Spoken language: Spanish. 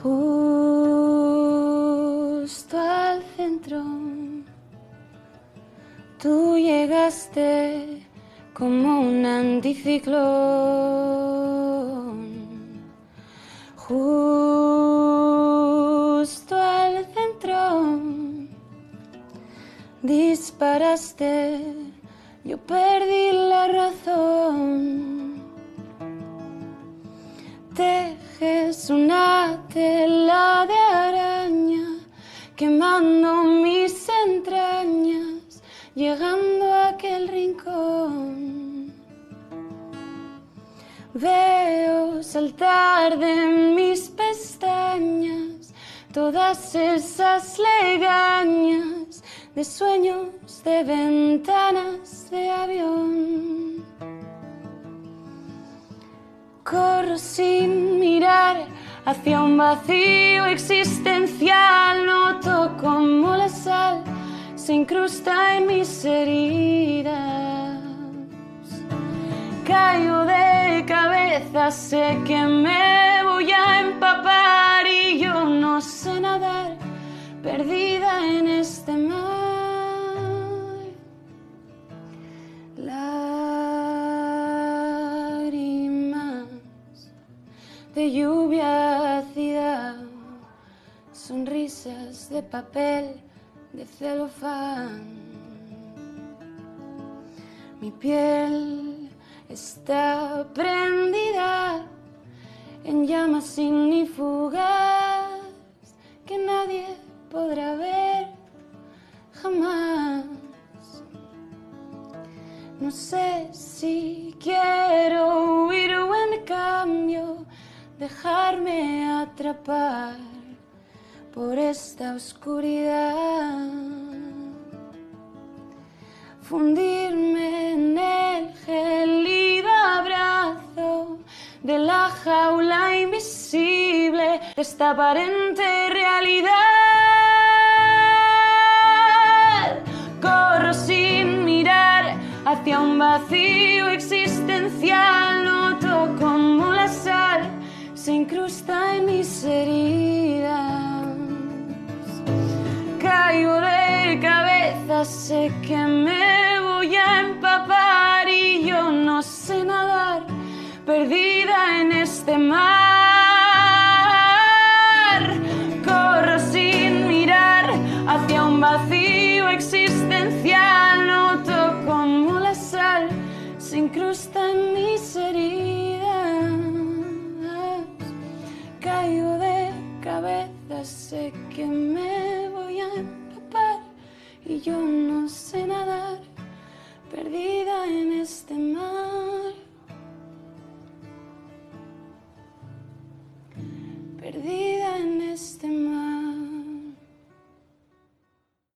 justo al centro. Tú llegaste como un anticiclón. Justo al centro. Disparaste, yo perdí la razón tejes una tela de araña, quemando mis entrañas, llegando a aquel rincón. Veo saltar de mis pestañas todas esas legañas de sueños de ventanas de avión. Corro sin mirar hacia un vacío existencial. Noto como la sal se incrusta en mis heridas. Caigo de cabeza, sé que me voy a empapar y yo no sé nadar, perdida en este mar. De lluvia ácida, sonrisas de papel, de celofán. Mi piel está prendida en llamas sin ni fugas que nadie podrá ver jamás. No sé si quiero huir dejarme atrapar por esta oscuridad, fundirme en el gélido abrazo de la jaula invisible de esta aparente realidad. Corro sin mirar hacia un vacío existencial, noto como incrusta en mis heridas. Caigo de cabeza, sé que me voy a empapar y yo no sé nadar, perdida en este mar. Corro sin mirar hacia un vacío existencial, noto como la sal se incrusta en mis heridas. Cabeza, sé que me voy a empapar y yo no sé nadar, perdida en este mar. Perdida